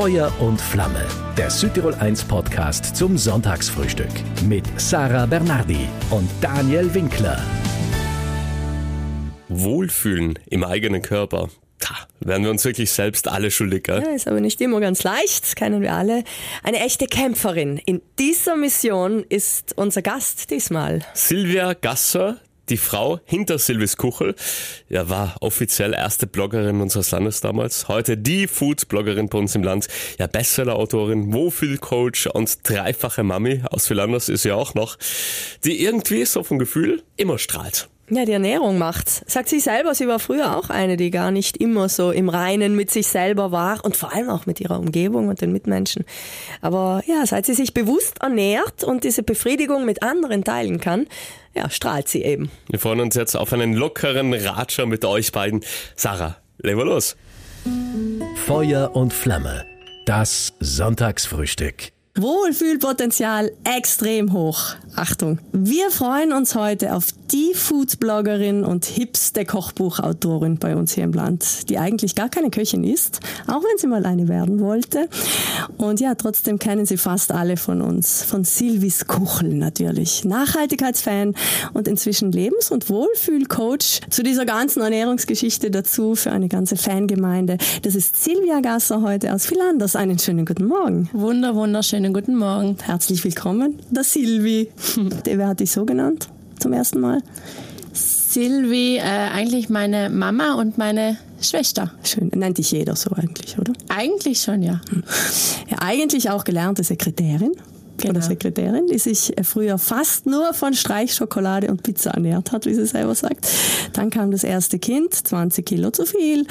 Feuer und Flamme, der Südtirol 1 Podcast zum Sonntagsfrühstück mit Sarah Bernardi und Daniel Winkler. Wohlfühlen im eigenen Körper. Da werden wir uns wirklich selbst alle schuldig, gell? Ja, ist aber nicht immer ganz leicht, das kennen wir alle. Eine echte Kämpferin. In dieser Mission ist unser Gast diesmal. Silvia Gasser, die Frau hinter Silvis Kuchel, ja, war offiziell erste Bloggerin unseres Landes damals. Heute die Food-Bloggerin bei uns im Land. Ja, Bestseller-Autorin, Wohlfühl-Coach und dreifache Mami aus viel anders ist ja auch noch, die irgendwie so vom Gefühl immer strahlt. Ja, die Ernährung macht. Sagt sie selber, sie war früher auch eine, die gar nicht immer so im Reinen mit sich selber war und vor allem auch mit ihrer Umgebung und den Mitmenschen. Aber ja, seit sie sich bewusst ernährt und diese Befriedigung mit anderen teilen kann, ja, strahlt sie eben. Wir freuen uns jetzt auf einen lockeren Ratscher mit euch beiden. Sarah, legen wir los. Feuer und Flamme, das Sonntagsfrühstück. Wohlfühlpotenzial extrem hoch. Achtung. Wir freuen uns heute auf die Food-Bloggerin und hipste Kochbuchautorin bei uns hier im Land, die eigentlich gar keine Köchin ist, auch wenn sie mal eine werden wollte. Und ja, trotzdem kennen sie fast alle von uns. Von Silvis Kuchel natürlich. Nachhaltigkeitsfan und inzwischen Lebens- und Wohlfühlcoach zu dieser ganzen Ernährungsgeschichte dazu für eine ganze Fangemeinde. Das ist Silvia Gasser heute aus Philanders. Einen schönen guten Morgen. Wunder, wunderschönen guten Morgen. Herzlich willkommen, der Silvi. Wer hat dich so genannt zum ersten Mal? Silvi, äh, eigentlich meine Mama und meine Schwester. Schön. Nennt dich jeder so eigentlich, oder? Eigentlich schon, ja. Ja, eigentlich auch gelernte Sekretärin. Genau. Oder Sekretärin, die sich äh, früher fast nur von Streichschokolade und Pizza ernährt hat, wie sie selber sagt. Dann kam das erste Kind, 20 Kilo zu viel.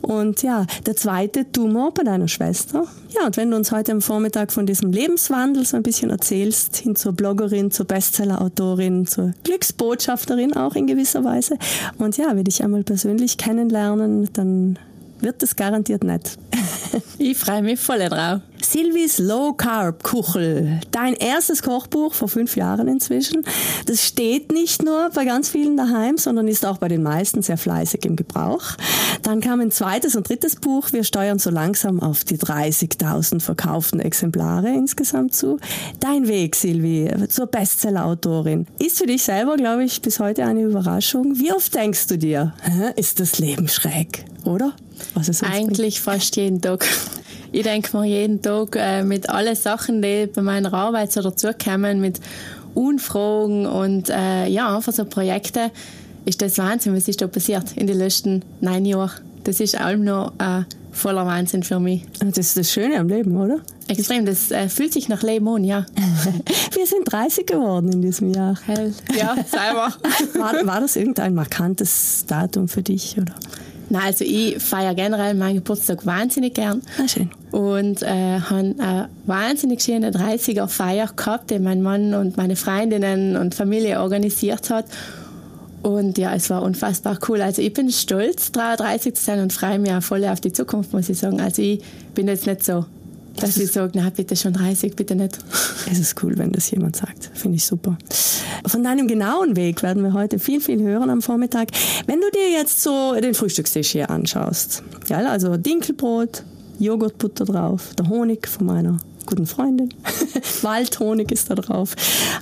Und ja, der zweite Tumor bei deiner Schwester. Ja, und wenn du uns heute am Vormittag von diesem Lebenswandel so ein bisschen erzählst, hin zur Bloggerin, zur Bestsellerautorin, zur Glücksbotschafterin auch in gewisser Weise. Und ja, wir dich einmal persönlich kennenlernen, dann wird es garantiert nett. Ich freue mich voll drauf. Silvis Low Carb Kuchel, dein erstes Kochbuch vor fünf Jahren inzwischen. Das steht nicht nur bei ganz vielen daheim, sondern ist auch bei den meisten sehr fleißig im Gebrauch. Dann kam ein zweites und drittes Buch. Wir steuern so langsam auf die 30.000 verkauften Exemplare insgesamt zu. Dein Weg, Silvi, zur Bestsellerautorin. Ist für dich selber, glaube ich, bis heute eine Überraschung. Wie oft denkst du dir, ist das Leben schräg, oder? Was es Eigentlich fast jeden Tag. Ich denke mir jeden Tag äh, mit allen Sachen, die bei meiner Arbeit so dazukommen, mit Unfragen und äh, ja, einfach so Projekte, ist das Wahnsinn, was ist da passiert in den letzten neun Jahren. Das ist allem noch äh, voller Wahnsinn für mich. bringt. Das ist das Schöne am Leben, oder? Extrem, das äh, fühlt sich nach Leben an, ja. Wir sind 30 geworden in diesem Jahr. Hell. Ja, selber. War, war das irgendein markantes Datum für dich? Oder? Nein, also ich feiere generell meinen Geburtstag wahnsinnig gern. Ah, schön. Und äh, habe eine wahnsinnig schöne 30er Feier gehabt, die mein Mann und meine Freundinnen und Familie organisiert hat. Und ja, es war unfassbar cool. Also ich bin stolz, 33 zu sein und freue mich auch voll auf die Zukunft, muss ich sagen. Also ich bin jetzt nicht so, dass ich sage, na bitte schon 30, bitte nicht. Es ist cool, wenn das jemand sagt. Finde ich super. Von deinem genauen Weg werden wir heute viel, viel hören am Vormittag. Wenn du dir jetzt so den Frühstückstisch hier anschaust, ja, also Dinkelbrot, Joghurtbutter drauf, der Honig von meiner guten Freundin. Waldhonig ist da drauf.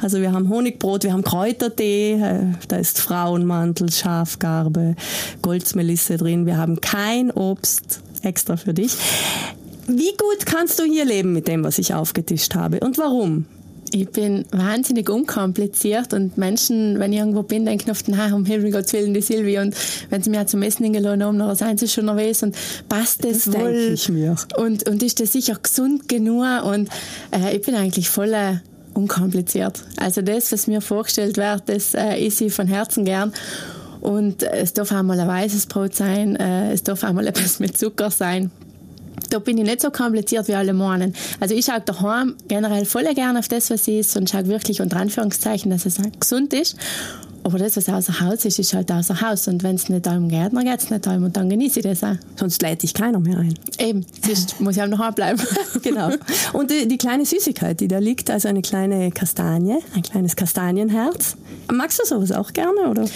Also wir haben Honigbrot, wir haben Kräutertee, äh, da ist Frauenmantel, Schafgarbe, Goldsmelisse drin. Wir haben kein Obst extra für dich. Wie gut kannst du hier leben mit dem, was ich aufgetischt habe und warum? Ich bin wahnsinnig unkompliziert und Menschen, wenn ich irgendwo bin, denken oft, na, um Himmel Gottes Willen, die Silvi. Und wenn sie mir zum Essen eingeladen haben, dann seien sie schon nervös und passt das, Das wohl? denke ich mir. Und, und ist das sicher gesund genug? Und äh, ich bin eigentlich voll äh, unkompliziert. Also das, was mir vorgestellt wird, das äh, ist ich von Herzen gern. Und äh, es darf auch mal ein weißes Brot sein, äh, es darf auch mal etwas mit Zucker sein da bin ich nicht so kompliziert wie alle meinen. Also ich schaue daheim generell voll gerne auf das, was ist und schaue wirklich unter Anführungszeichen, dass es halt gesund ist. Aber das, was außer Haus ist, ist halt außer Haus. Und wenn es nicht allem geht, dann geht es nicht allem. Und dann genieße ich das auch. Sonst lädt dich keiner mehr ein. Eben, sonst muss ich auch noch bleiben. genau. Und die, die kleine Süßigkeit, die da liegt, also eine kleine Kastanie, ein kleines Kastanienherz. Magst du sowas auch gerne, oder?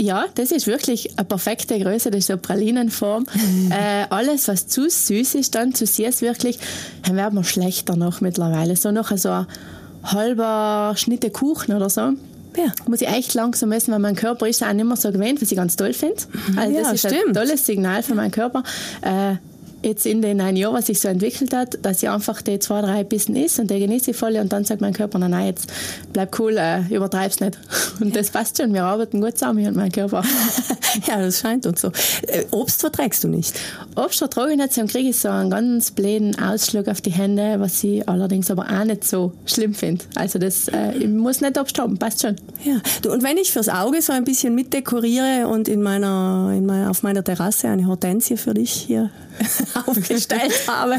Ja, das ist wirklich eine perfekte Größe, das ist so Pralinenform. äh, alles, was zu süß ist, dann zu süß wirklich, dann werden wir schlechter noch mittlerweile. So noch so ein halber Schnitte Kuchen oder so. Ja. Muss ich echt langsam essen, weil mein Körper ist auch nicht mehr so gewöhnt, was ich ganz toll finde. Mhm. Also das ja, ist stimmt. ein tolles Signal für meinen Körper. Äh, jetzt in den ein Jahr, was sich so entwickelt hat, dass ich einfach die zwei, drei Bissen isst und die genieße ich voll und dann sagt mein Körper, nein, nein, jetzt bleib cool, äh, übertreib's nicht. Und das passt schon, wir arbeiten gut zusammen, ich und mein Körper. ja, das scheint uns so. Äh, Obst verträgst du nicht? Obst vertrage ich nicht, dann kriege ich so einen ganz bläden Ausschlag auf die Hände, was ich allerdings aber auch nicht so schlimm finde. Also das, äh, ich muss nicht Obst haben, passt schon. Ja, du, und wenn ich fürs Auge so ein bisschen mitdekoriere und in meiner, in meiner, auf meiner Terrasse eine Hortensie für dich hier aufgestellt habe.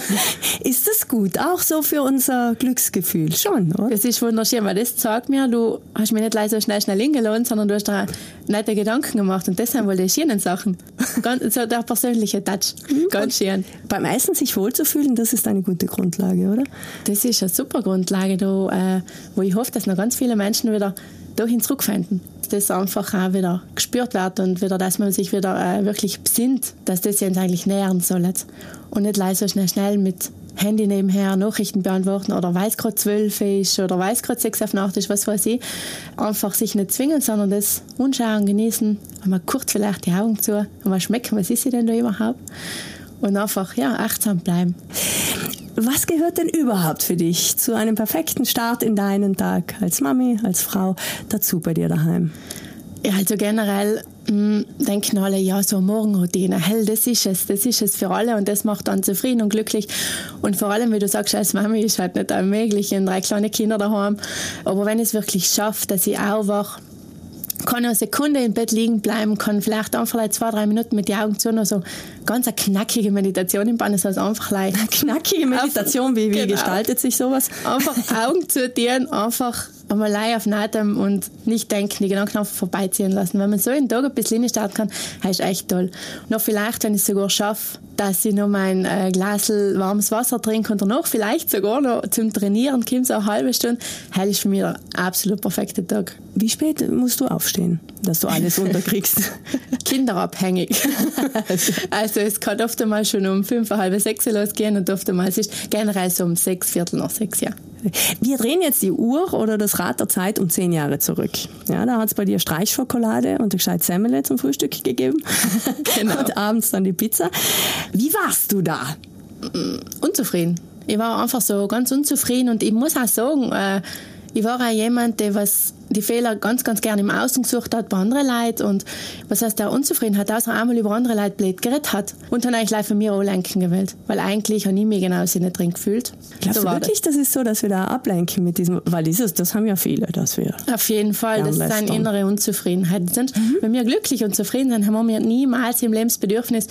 Ist das gut? Auch so für unser Glücksgefühl schon, oder? Das ist wunderschön, weil das zeigt mir, du hast mich nicht leider so schnell schnell hingelassen, sondern du hast da nette Gedanken gemacht und das sind wohl die schönen Sachen. Ganz, so der persönliche Touch. Mhm. Ganz schön. Beim Essen sich wohlzufühlen, das ist eine gute Grundlage, oder? Das ist eine super Grundlage, da, äh, wo ich hoffe, dass noch ganz viele Menschen wieder dahin zurückfinden. Das einfach auch wieder gespürt wird und wieder, dass man sich wieder äh, wirklich besinnt, dass das jetzt eigentlich nähern soll. Und nicht leise so schnell, schnell mit Handy nebenher Nachrichten beantworten oder weiß gerade zwölf ist oder weiß gerade sechs auf Nacht ist, was weiß ich. Einfach sich nicht zwingen, sondern das unschauen, genießen, einmal kurz vielleicht die Augen zu, einmal schmecken, was ist sie denn da überhaupt und einfach ja, achtsam bleiben. Was gehört denn überhaupt für dich zu einem perfekten Start in deinen Tag als Mami, als Frau dazu bei dir daheim? Ja, also generell mh, mm, denken alle, ja, so Morgenroutine, hell, das ist es, das ist es für alle und das macht dann zufrieden und glücklich. Und vor allem, wie du sagst, als Mami ist halt nicht möglich, in drei kleine Kinder daheim. Aber wenn ich es wirklich schaffe, dass ich aufwache, kann eine Sekunde im Bett liegen bleiben, kann vielleicht einfach like zwei, drei Minuten mit den Augen zu, noch so ganz eine knackige Meditation im Bann, das heißt einfach like knackige Meditation, wie, wie genau. gestaltet sich sowas? Einfach Augen zu dienen, einfach einmal allein auf Atem und nicht denken, die Gedanken einfach vorbeiziehen lassen. Wenn man so einen Tag ein bisschen starten kann, ist echt toll. Noch vielleicht, wenn ich es sogar schaffe, dass ich noch mein äh, Glas warmes Wasser trinke und danach vielleicht sogar noch zum Trainieren komme, so eine halbe Stunde, das ist für mich der absolut perfekte Tag. Wie spät musst du aufstehen, dass du alles unterkriegst? Kinderabhängig. also es kann oft einmal schon um fünf, halb sechs losgehen und oft einmal es ist generell so um sechs, viertel nach sechs, ja. Wir drehen jetzt die Uhr oder das Rad der Zeit um zehn Jahre zurück. Ja, da hat es bei dir Streichschokolade und gescheit Semmele zum Frühstück gegeben. Genau. und abends dann die Pizza. Wie warst du da? Unzufrieden. Ich war einfach so ganz unzufrieden und ich muss auch sagen, äh, ich war auch jemand, der was die Fehler ganz, ganz gerne im Außen gesucht hat bei anderen Leuten und was heißt der Unzufriedenheit, außer einmal über andere Leute blöd geredet hat und dann eigentlich von mir lenken gewählt, weil eigentlich habe ich mich genau nicht drin gefühlt. Glaubst so du wirklich, das. das ist so, dass wir da ablenken mit diesem, weil dieses, das haben ja viele, dass wir Auf jeden Fall, das ist eine innere Unzufriedenheit. Sind, mhm. Wenn wir glücklich und zufrieden sind, haben wir niemals im Lebensbedürfnis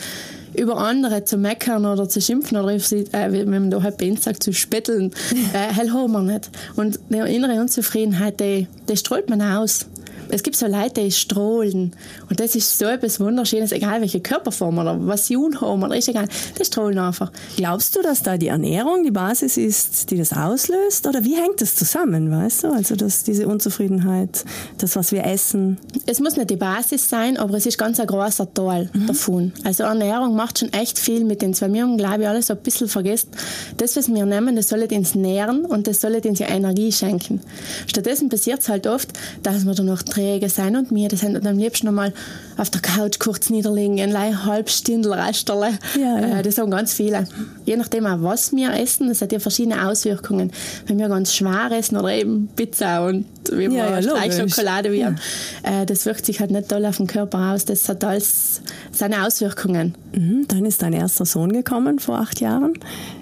über andere zu meckern oder zu schimpfen oder sie, äh, wenn man da halt bei uns sagt, zu spitteln, äh, hell haben wir nicht. Und die innere Unzufriedenheit, die, die strahlt man aus. Es gibt so Leute, die strahlen. Und das ist so etwas Wunderschönes, egal welche Körperform oder was sie haben oder ist egal. Die strahlen einfach. Glaubst du, dass da die Ernährung die Basis ist, die das auslöst? Oder wie hängt das zusammen, weißt du? Also, dass diese Unzufriedenheit, das, was wir essen. Es muss nicht die Basis sein, aber es ist ganz ein großer Teil mhm. davon. Also, Ernährung macht schon echt viel mit den zwei. Wir haben, glaube ich, alles so ein bisschen vergessen. Das, was wir nehmen, das soll uns nähren und das soll uns Energie schenken. Stattdessen passiert es halt oft, dass wir dann noch träge sein und mir, das sind am liebsten nochmal auf der Couch kurz niederlegen, ein halb Stindel Rasterle. Ja, ja. Äh, das haben ganz viele. Je nachdem auch, was wir essen, das hat ja verschiedene Auswirkungen. Wenn wir ganz schwer essen oder eben Pizza und wie wir ja, Streichschokolade ja. Äh, das wirkt sich halt nicht toll auf den Körper aus. Das hat alles seine Auswirkungen. Mhm, dann ist dein erster Sohn gekommen vor acht Jahren.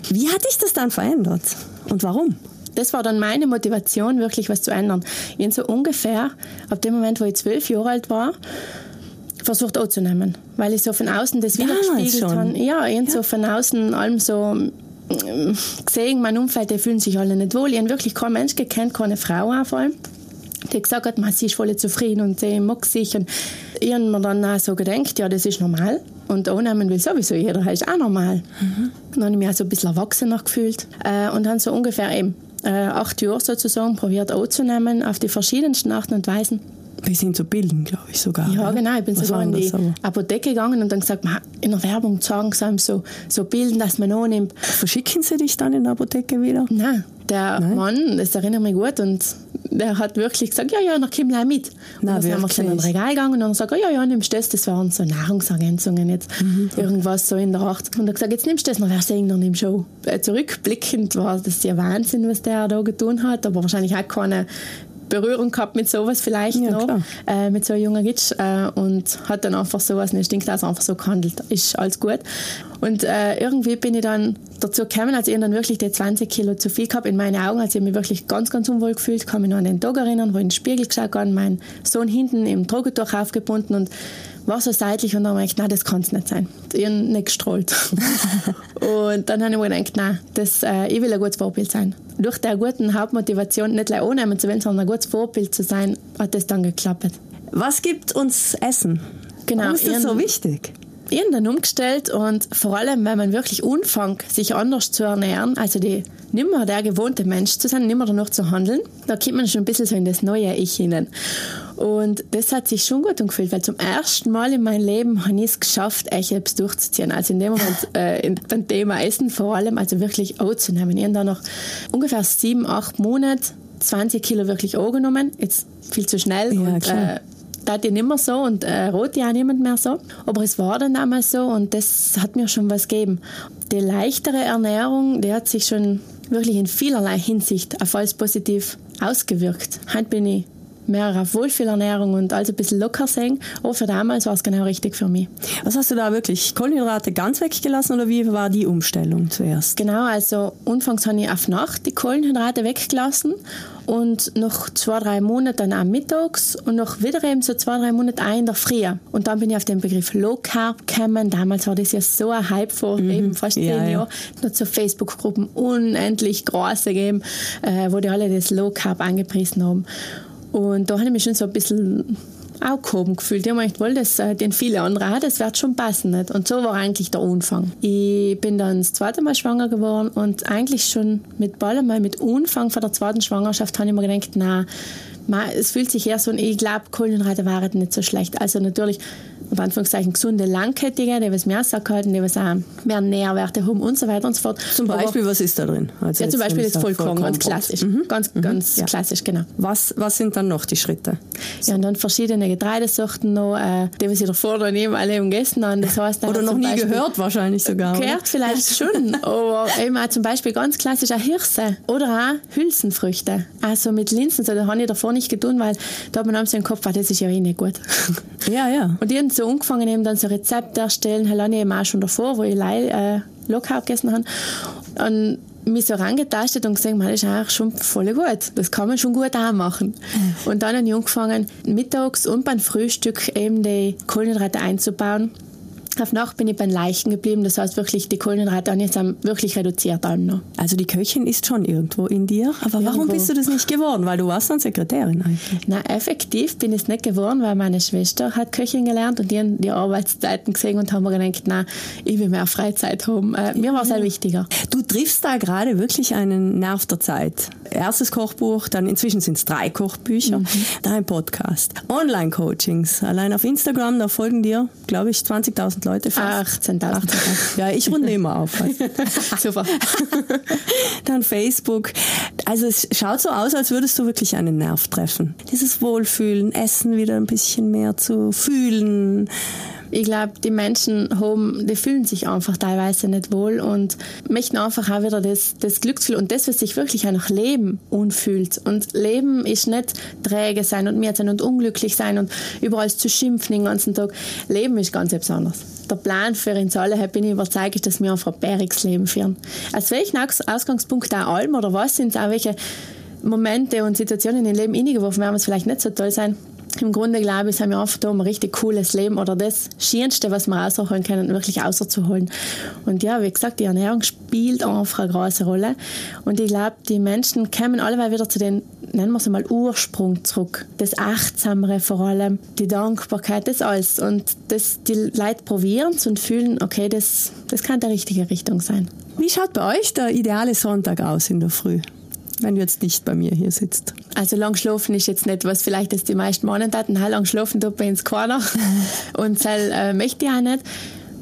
Wie hat dich das dann verändert und warum? Das war dann meine Motivation, wirklich was zu ändern. Ich so ungefähr, ab dem Moment, wo ich zwölf Jahre alt war, versucht auch zu nehmen, weil ich so von außen das widerspiegelt habe. Ja, ich ja. so von außen allem so äh, gesehen, mein Umfeld, die fühlen sich alle nicht wohl. Ich habe wirklich keinen Mensch gekannt, keine Frau auch vor allem, die gesagt hat, man, sie ist voll zufrieden und sie mag sich. Und ich habe mir dann auch so gedacht, ja, das ist normal. Und annehmen will sowieso jeder, das ist auch normal. Mhm. Dann habe ich mich auch so ein bisschen erwachsener gefühlt. Äh, und dann so ungefähr eben äh, acht Jahre sozusagen probiert anzunehmen auf die verschiedensten Arten und Weisen. bis hin zu Bilden, glaube ich sogar. Ja, genau. Ich bin Was sogar in die aber? Apotheke gegangen und dann gesagt, "Ma, in der Werbung sagen sie einem so, so Bilden, dass man annimmt. Verschicken sie dich dann in der Apotheke wieder? Nein, der Mann, das erinnert mich gut, und der hat wirklich gesagt, ja, ja, dann komm gleich mit. Und Na, dann sind wir wirklich? in ein Regal gegangen und dann sagt er, ja, ja, nimmst das, das waren so Nahrungsergänzungen jetzt, Mhm. irgendwas so in der Art. Und er gesagt, jetzt nimmst du das, dann wärst du irgendwann im Show. Äh, Zurückblickend war das ja Wahnsinn, was der da getan hat, aber wahrscheinlich auch keine Berührung gehabt mit sowas vielleicht Ja, noch, äh, mit so einem jungen Gitsch äh, und hat dann einfach sowas stinkt also einfach so gehandelt. Ist alles gut. Und äh, irgendwie bin ich dann dazu gekommen, als ich dann wirklich die 20 Kilo zu viel gehabt in meinen Augen, als ich mich wirklich ganz, ganz unwohl gefühlt, kann mich noch an den Tag erinnern, wo ich in den Spiegel geschaut habe, mein Sohn hinten im Drogentuch aufgebunden und war so seitlich und dann habe ich gedacht, nein, das kann es nicht sein. Ich habe nicht gestrahlt. und dann habe ich mir gedacht, nein, das, äh, ich will ein gutes Vorbild sein. Durch die gute Hauptmotivation, nicht gleich annehmen zu wollen, sondern ein gutes Vorbild zu sein, hat das dann geklappt. Was gibt uns Essen? Genau, Warum ist das so wichtig? Ich habe dann umgestellt und vor allem, wenn man wirklich anfängt, sich anders zu ernähren, also die nimmer der gewohnte Mensch zu sein, nimmer danach zu handeln, da kommt man schon ein bisschen so in das neue Ich hinein. Und das hat sich schon gut angefühlt, weil zum ersten Mal in meinem Leben habe ich es geschafft, echt etwas durchzuziehen. Also in dem Moment, äh, in, beim Thema Essen vor allem, also wirklich anzunehmen. Ich habe dann nach ungefähr sieben, acht Monaten 20 Kilo wirklich angenommen. Jetzt viel zu schnell. Ja, und, äh, tat ich nicht mehr so und äh, rot ja niemand mehr so. Aber es war dann damals so und das hat mir schon was gegeben. Die leichtere Ernährung, die hat sich schon wirklich in vielerlei Hinsicht auf alles positiv ausgewirkt. Heute bin ich mehr auf Wohlfühlernährung und alles ein bisschen locker sehen. Aber für damals war es genau richtig für mich. Was hast du da wirklich? Kohlenhydrate ganz weggelassen oder wie war die Umstellung zuerst? Genau, also anfangs habe ich auf Nacht die Kohlenhydrate weggelassen und nach zwei, drei Monaten dann auch mittags und noch wieder eben so zwei, drei Monate auch in der Früh. Und dann bin ich auf den Begriff Low Carb gekommen. Damals war das ja so ein Hype vor eben fast Ja, zehn ja. Jahren. Noch so Facebook-Gruppen unendlich große gegeben, äh, wo die alle das Low Carb angepriesen haben. Und da habe ich mich schon so ein bisschen auch gehoben gefühlt. Ich habe mir gedacht, wohl, das äh, den viele andere auch, das wird schon passen. Nicht? Und so war eigentlich der Anfang. Ich bin dann das zweite Mal schwanger geworden und eigentlich schon mit bald einmal mit Anfang von der zweiten Schwangerschaft habe ich mir gedacht, na, es fühlt sich eher so ich glaube, Kohlenhydrate waren nicht so schlecht. Also natürlich, unter Anführungszeichen, gesunde Langkettige, die was mehr Sack halten, die was auch mehr Nährwerte haben und so weiter und so fort. Zum Aber- Beispiel, was ist da drin? Also ja, zum Beispiel jetzt Vollkorn, ganz klassisch. Mhm. Ganz, ganz ja. klassisch, genau. Was, was sind dann noch die Schritte? Ja, und dann verschiedene Getreidesorten noch, äh, die was ich davor noch nie alle gegessen haben. Das heißt, dann Oder noch nie Beispiel- gehört wahrscheinlich sogar. oder? Gehört vielleicht schon, aber eben auch zum Beispiel ganz klassisch auch Hirse oder auch Hülsenfrüchte. Also mit Linsen, so, das habe ich davor nicht getan, weil da hat man so im Kopf, ah, das ist ja eh nicht gut. Ja, ja. Und die haben so angefangen, eben dann so Rezepte erstellen, habe ich eben auch schon davor, wo ich Leih, äh, Carb gegessen habe. Und mich so rangetastet und gesehen, man, das ist eigentlich schon voll gut. Das kann man schon gut auch machen. Und dann habe ich angefangen, mittags und beim Frühstück eben die Kohlenhydrate einzubauen. Auf Nacht bin ich beim Leichten geblieben, das heißt wirklich, die Kohlenhydrate habe ich jetzt wirklich reduziert noch. Also die Köchin ist schon irgendwo in dir. Aber warum Irgendwo. bist du das nicht geworden? Weil du warst dann Sekretärin eigentlich. Na, effektiv bin ich es nicht geworden, weil meine Schwester hat Köchin gelernt und die haben die Arbeitszeiten gesehen und haben mir gedacht, na, ich will mehr Freizeit haben. Äh, mir war es halt wichtiger. Du triffst da gerade wirklich einen Nerv der Zeit. Erstes Kochbuch, dann inzwischen sind es drei Kochbücher, dann ein Podcast, Online-Coachings. Allein auf Instagram, da folgen dir, glaube ich, 20.000 Leute fast. 18.000. Ja, ich runde immer auf. du. Super. Dann Facebook. Also es schaut so aus, als würdest du wirklich einen Nerv treffen. Dieses Wohlfühlen, Essen wieder ein bisschen mehr zu fühlen. Ich glaube, die Menschen haben, die fühlen sich einfach teilweise nicht wohl und möchten einfach auch wieder das, das Glücksgefühl und das, was sich wirklich auch nach Leben unfühlt. Und Leben ist nicht träge sein und mehr sein und unglücklich sein und überall zu schimpfen den ganzen Tag. Leben ist ganz etwas anderes. Der Plan für uns alle, bin ich überzeugt, ist, dass wir einfach ein bäriges Leben führen. Aus welchen Aus- Ausgangspunkt auch allem oder was sind es auch welche Momente und Situationen in Leben hineingeworfen werden, was vielleicht nicht so toll sein. Im Grunde glaube ich, sind wir da, um ein richtig cooles Leben oder das Schönste, was wir rausholen können, wirklich rauszuholen. Und ja, wie gesagt, die Ernährung spielt einfach eine große Rolle. Und ich glaube, die Menschen kommen alle wieder zu den, nennen wir es mal, Ursprung zurück. Das Achtsamere vor allem, die Dankbarkeit, das alles. Und das, die Leute probieren und fühlen, okay, das, das kann die richtige Richtung sein. Wie schaut bei euch der ideale Sonntag aus in der Früh? Wenn du jetzt nicht bei mir hier sitzt? Also lang schlafen ist jetzt nicht, was vielleicht das die meisten Männer hatten. Lang schlafen tut bei uns keiner. Und das äh, möchte ich auch nicht.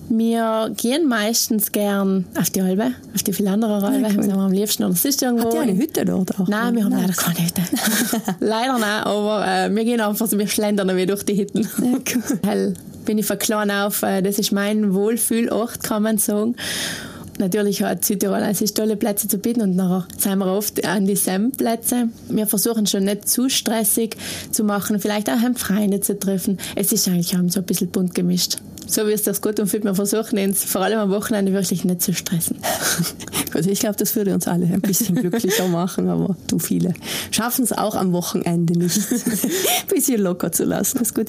Wir gehen meistens gern auf die Halbe, auf die viel andere Halbe. Ja, cool. am liebsten oder sonst irgendwo. Habt ihr eine Hütte dort auch? Nein, wir haben leider keine Hütte. leider nicht, aber äh, wir gehen einfach so, wir schlendern wie durch die Hütten. Ja, cool. bin ich von klein auf, äh, das ist mein Wohlfühlort, kann man sagen. Natürlich hat Südtirol also tolle Plätze zu bieten und nachher sind wir oft an die SEM-Plätze. Wir versuchen schon nicht zu stressig zu machen, vielleicht auch Freunde zu treffen. Es ist eigentlich auch so ein bisschen bunt gemischt so wie es das gut und fit, wir versuchen uns vor allem am Wochenende wirklich nicht zu stressen. gut, ich glaube, das würde uns alle ein bisschen glücklicher machen, aber du viele schaffen es auch am Wochenende nicht, ein bisschen locker zu lassen. Das ist gut.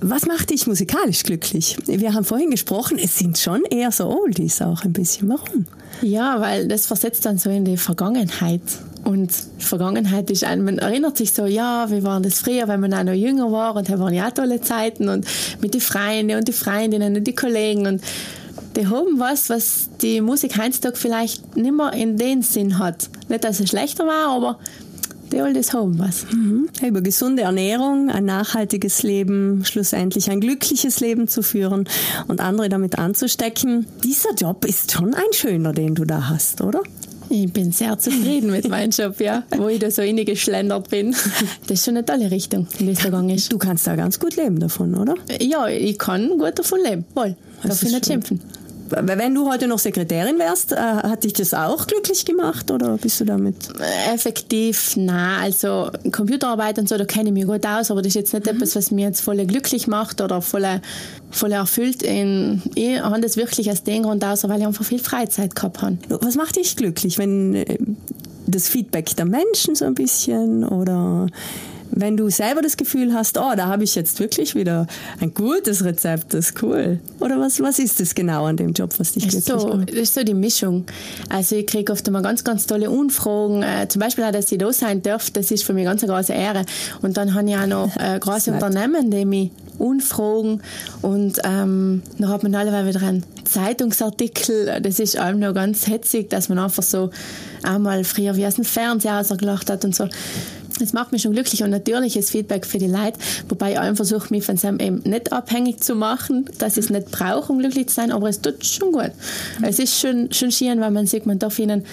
Was macht dich musikalisch glücklich? Wir haben vorhin gesprochen, es sind schon eher so Oldies auch ein bisschen. Warum? Ja, weil das versetzt dann so in die Vergangenheit. Und Vergangenheit ist ein, man erinnert sich so, ja, wie war das früher, wenn man auch noch jünger war und da waren ja tolle Zeiten und mit den Freunden und die Freundinnen und die Kollegen und die haben was, was die Musik heutzutage vielleicht nicht mehr in den Sinn hat. Nicht, dass es schlechter war, aber die Oldies haben was. Mhm. Über gesunde Ernährung, ein nachhaltiges Leben, schlussendlich ein glückliches Leben zu führen und andere damit anzustecken. Dieser Job ist schon ein schöner, den du da hast, oder? Ich bin sehr zufrieden mit meinem Job, ja, wo ich da so geschlendert bin. Das ist schon eine tolle Richtung, in die es gegangen ist. Du kannst da ganz gut leben davon, oder? Ja, ich kann gut davon leben. Voll. Darf ich nicht schimpfen wenn du heute noch Sekretärin wärst, äh, hat dich das auch glücklich gemacht oder bist du damit? Effektiv, nein. Also Computerarbeit und so, da kenne ich mich gut aus, aber das ist jetzt nicht mhm. etwas, was mir jetzt voll glücklich macht oder voll, voll erfüllt. In, ich habe das wirklich aus dem Grund aus, weil ich einfach viel Freizeit gehabt habe. Was macht dich glücklich, wenn äh, das Feedback der Menschen so ein bisschen oder wenn du selber das Gefühl hast, oh, da habe ich jetzt wirklich wieder ein gutes Rezept, das ist cool. Oder was, was ist das genau an dem Job, was dich glücklich so, macht? Das ist so die Mischung. Also ich kriege oft immer ganz, ganz tolle Unfragen. Äh, zum Beispiel auch, dass ich da sein darf, das ist für mich ganz eine große Ehre. Und dann habe ich auch noch äh, große Unternehmen, die mich unfragen und ähm, dann hat man alle wieder einen Zeitungsartikel, das ist allem noch ganz hetzig, dass man einfach so einmal früher wie aus dem Fernseher ausgelacht hat und so. Das macht mich schon glücklich und natürliches Feedback für die Leute, wobei ich einfach versuche, mich von Sam eben nicht abhängig zu machen, dass ich es nicht brauche, um glücklich zu sein, aber es tut schon gut. Es ist schon, schon schön, weil man sieht, man darf ihnen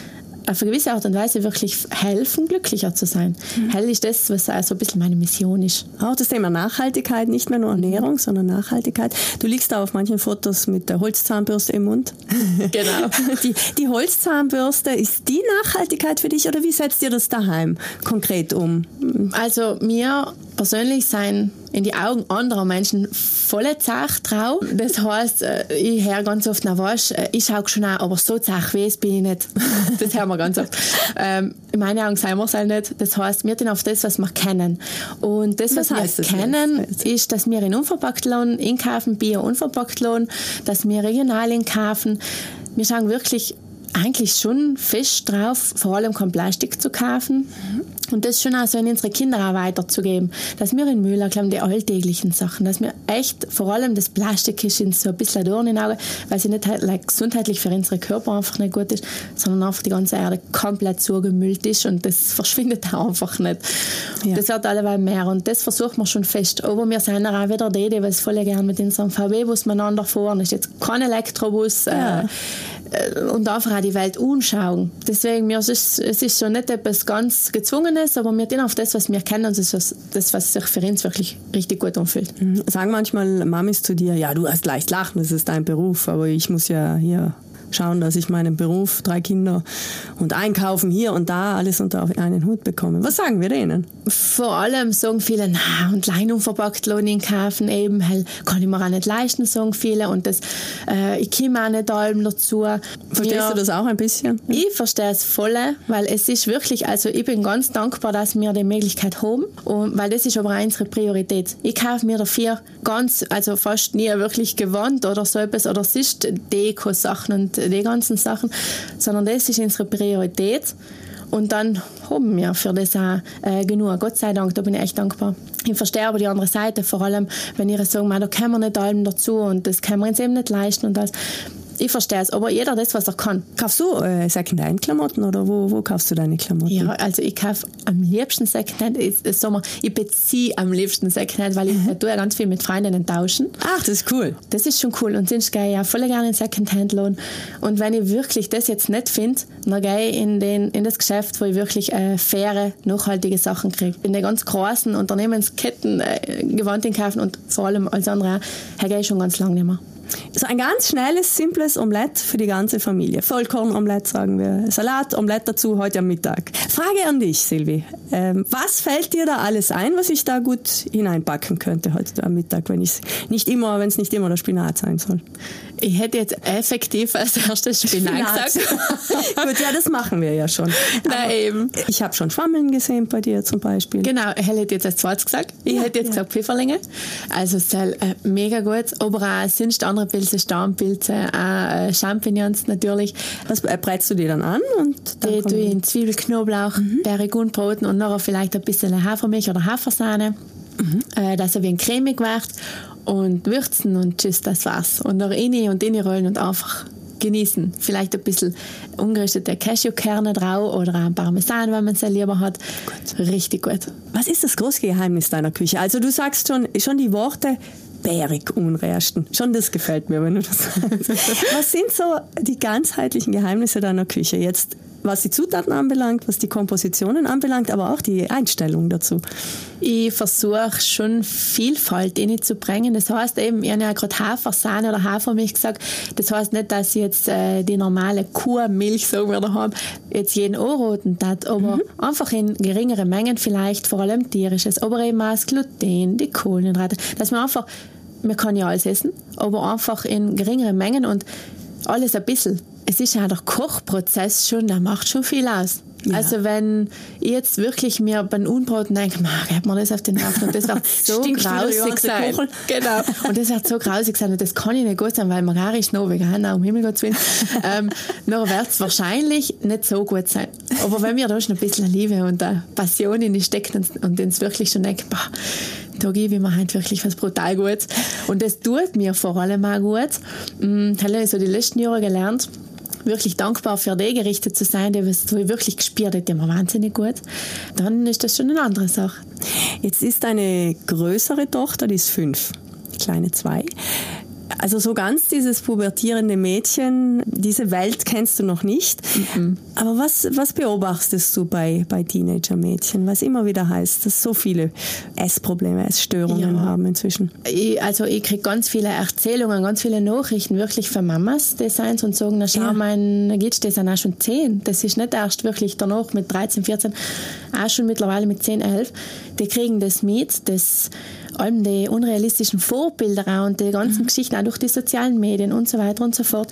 auf eine gewisse Art und Weise wirklich helfen, glücklicher zu sein. Mhm. Hell ist das, was also ein bisschen meine Mission ist. Auch das Thema Nachhaltigkeit, nicht mehr nur Ernährung, sondern Nachhaltigkeit. Du liegst da auf manchen Fotos mit der Holzzahnbürste im Mund. Genau. Die, die Holzzahnbürste, ist die Nachhaltigkeit für dich oder wie setzt ihr das daheim konkret um? Also mir persönlich sein in die Augen anderer Menschen volle zach trau. Das heißt, äh, ich höre ganz oft, na was, äh, ich schaue schon auch, aber so zach weiß bin ich nicht. Das hören wir ganz oft. Ähm, in meinen Augen sind wir es nicht. Das heißt, wir tun auf das, was wir kennen. Und das, was, was wir kennen, jetzt? ist, dass wir in unverpackt lohn, inkaufen, Bio unverpackt lohn, dass wir regional inkaufen. Wir schauen wirklich eigentlich schon fest drauf, vor allem kein Plastik zu kaufen. Und das schon auch so an unsere Kinder auch weiterzugeben. Dass wir in Müll erklären, die alltäglichen Sachen, dass wir echt, vor allem das Plastik ist uns so ein bisschen Dorn in Auge, weil sie nicht like, gesundheitlich für unsere Körper einfach nicht gut ist, sondern einfach die ganze Erde komplett zugemüllt ist und das verschwindet auch einfach nicht. Ja. Das wird alleweil mehr und das versuchen wir schon fest. Aber wir sind auch wieder die, die es voll gerne mit unserem VW-Bus miteinander fahren. Das ist jetzt kein Elektrobus. Ja. Äh, äh, und einfach auch die Welt anschauen. Deswegen, mir ist, es ist schon nicht etwas ganz Gezwungenes, aber wir gehen auf das, was wir kennen und das, was, das, was sich für uns wirklich richtig gut anfühlt. Mhm. Sagen manchmal Mamis zu dir, ja, du hast leicht lachen, das ist dein Beruf, aber ich muss ja hier schauen, dass ich meinen Beruf, drei Kinder und einkaufen hier und da alles unter einen Hut bekomme. Was sagen wir denen? Vor allem sagen viele, na, und Lein unverpackt Lohn kaufen eben, hell, kann ich mir auch nicht leisten, sagen viele, und das, äh, ich komme auch nicht allem dazu. Verstehst ja, du das auch ein bisschen? Ich verstehe es voll, weil es ist wirklich, also ich bin ganz dankbar, dass wir die Möglichkeit haben, und, weil das ist aber unsere Priorität. Ich kaufe mir dafür ganz, also fast nie wirklich gewandt oder so etwas, oder es ist Deko-Sachen und die ganzen Sachen, sondern das ist unsere Priorität. Und dann haben wir für das auch äh, genug. Gott sei Dank, da bin ich echt dankbar. Ich verstehe aber die andere Seite, vor allem, wenn ihr sagen, da können wir nicht allem dazu und das können wir uns eben nicht leisten und das Ich verstehe es, aber jeder das, was er kann. Kaufst du äh, Secondhand-Klamotten oder wo, wo kaufst du deine Klamotten? Ja, also ich kaufe am liebsten Secondhand. Ich, Sommer, ich beziehe am liebsten Secondhand, weil ich mhm. tue ja ganz viel mit Freundinnen tauschen. Ach, das ist cool. Das ist schon cool und sonst gehe ich ja voll gerne in Secondhand-Lohn. Und wenn ich wirklich das jetzt nicht finde, dann gehe ich in, den, in das Geschäft, wo ich wirklich äh, faire, nachhaltige Sachen kriege. In den ganz großen Unternehmensketten äh, Gewand kaufen und vor allem als andere, her gehe ich schon ganz lange nicht mehr. So ein ganz schnelles, simples Omelett für die ganze Familie. Vollkorn-Omelett sagen wir. Salat, Omelett dazu heute am Mittag. Frage an dich, Silvi. Ähm, was fällt dir da alles ein, was ich da gut hineinpacken könnte heute am Mittag, wenn ich nicht immer, wenn es nicht immer der Spinat sein soll? Ich hätte jetzt effektiv als erstes Spinat, gesagt. Gut, ja, das machen wir ja schon. Na eben. Ich habe schon Schwammeln gesehen bei dir zum Beispiel. Genau, ich hätte jetzt als zweites gesagt. Ich ja, hätte jetzt ja. gesagt Pfifferlinge. Also es ist äh, mega gut. Aber auch sonst andere Pilze, Stammpilze, auch äh, Champignons natürlich. Was äh, brätst du dir dann an? Und dann die tue ich in Zwiebel, Knoblauch, mhm. Perigunbroten und nachher vielleicht ein bisschen Hafermilch oder Hafersahne. Mhm. Äh, dass er wie ein cremig wird und würzen und tschüss, das war's. Und noch rein und rollen und einfach genießen. Vielleicht ein bisschen ungeristete Cashewkerne drauf oder ein Parmesan, wenn man es lieber hat. Gut. Richtig gut. Was ist das große Geheimnis deiner Küche? Also du sagst schon, schon die Worte bärig unrechten. Schon das gefällt mir, wenn du das sagst. Was sind so die ganzheitlichen Geheimnisse deiner Küche? Jetzt was die Zutaten anbelangt, was die Kompositionen anbelangt, aber auch die Einstellung dazu. Ich versuche schon Vielfalt zu bringen. Das heißt eben, ich habe ja gerade Hafersahne oder Hafermilch gesagt. Das heißt nicht, dass ich jetzt äh, die normale Kuhmilch, sagen wir daheim, jetzt jeden anroten tat, aber mhm. einfach in geringeren Mengen vielleicht, vor allem tierisches, aber eben auch das Gluten, die Kohlenhydrate, dass man einfach, man kann ja alles essen, aber einfach in geringeren Mengen und alles ein bisschen es ist ja der Kochprozess schon, der macht schon viel aus. Ja. Also wenn ich jetzt wirklich mir beim Unbraten denke, man, hat man das auf den Nerven und das wird so grausig sein. Genau. Und das wird so grausig sein und das kann ich nicht gut sein, weil Magari ist noch vegan, um Himmel Gottes Willen. ähm, dann wird es wahrscheinlich nicht so gut sein. Aber wenn wir da schon ein bisschen Liebe und Passion in die stecken und, und uns wirklich schon denken, boah, da gebe ich mir halt wirklich was brutal Gutes. Und das tut mir vor allem auch gut. Das habe ich so die letzten Jahre gelernt wirklich dankbar für die gerichtet zu sein, die was ich wirklich gespürt hat, immer wahnsinnig gut, dann ist das schon eine andere Sache. Jetzt ist eine größere Tochter, die ist fünf, die kleine zwei. Also so ganz dieses pubertierende Mädchen, diese Welt kennst du noch nicht. Mhm. Aber was, was beobachtest du bei, bei Teenager-Mädchen, was immer wieder heißt, dass so viele Essprobleme, Essstörungen ja. haben inzwischen? Ich, also ich kriege ganz viele Erzählungen, ganz viele Nachrichten wirklich von Mamas, die sind und sagen, na schau, ja. mein Gitsch, die sind auch schon zehn. Das ist nicht erst wirklich danach mit 13, 14, auch schon mittlerweile mit 10, 11. Die kriegen das mit, das allem die unrealistischen Vorbilder und die ganzen mhm. Geschichten auch durch die sozialen Medien und so weiter und so fort.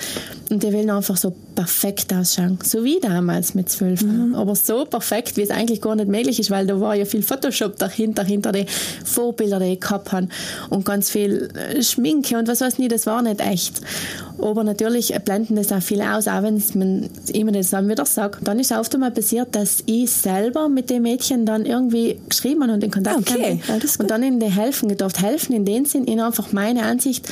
Und die wollen einfach so perfekt ausschauen. So wie damals mit zwölf. Mhm. Aber so perfekt, wie es eigentlich gar nicht möglich ist, weil da war ja viel Photoshop dahinter, hinter die Vorbilder, die ich gehabt habe. Und ganz viel äh, Schminke und was weiß nicht, das war nicht echt. Aber natürlich blenden das auch viele aus, auch wenn man immer das dann wieder sagt. Dann ist es oft einmal passiert, dass ich selber mit dem Mädchen dann irgendwie geschrieben habe und in Kontakt okay. Ja, und dann in die helfen gedacht. Helfen in dem Sinn, ihnen einfach meine Ansicht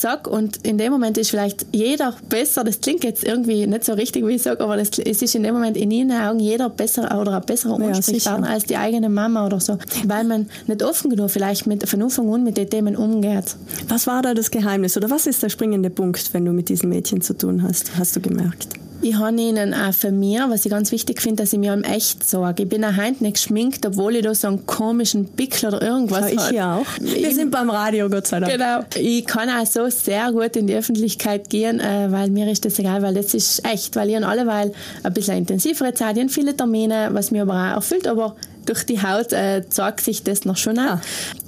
gesagt und in dem Moment ist vielleicht jeder besser, das klingt jetzt irgendwie nicht so richtig, wie ich sage, aber das, es ist in dem Moment in ihren Augen jeder besser oder ein besserer ja, Ansprechpartner als die eigene Mama oder so, weil man nicht offen genug vielleicht mit, von Anfang an mit den Themen umgeht. Was war da das Geheimnis oder was ist der springende Punkt, wenn du mit diesen Mädchen zu tun hast, hast du gemerkt? Ich habe ihnen auch für mich, was ich ganz wichtig finde, dass ich mir im echt sage. Ich bin auch heute nicht geschminkt, obwohl ich da so einen komischen Pickel oder irgendwas ja, ich ja auch. Wir sind beim Radio, Gott sei Dank. Genau. Ich kann auch so sehr gut in die Öffentlichkeit gehen, äh, weil mir ist das egal, weil das ist echt. Weil ich habe alleweil ein bisschen intensivere Zeit, ich habe viele Termine, was mir aber auch erfüllt, aber durch die Haut äh, zeigt sich das noch schon auch.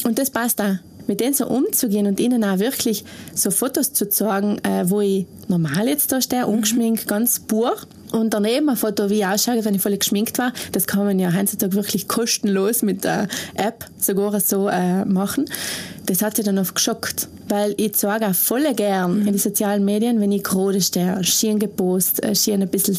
Und das passt auch mit denen so umzugehen und ihnen auch wirklich so Fotos zu zeigen, äh, wo ich normal jetzt da stehe, ungeschminkt, ganz pur. Und daneben ein Foto, wie ich ausschaue, wenn ich voll geschminkt war. Das kann man ja heutzutage wirklich kostenlos mit der App sogar so äh, machen. Das hat sie dann oft geschockt. Weil ich zeige auch voll gern in die sozialen Medien, wenn ich gerade stehe, schön gepostet, äh, schön ein bisschen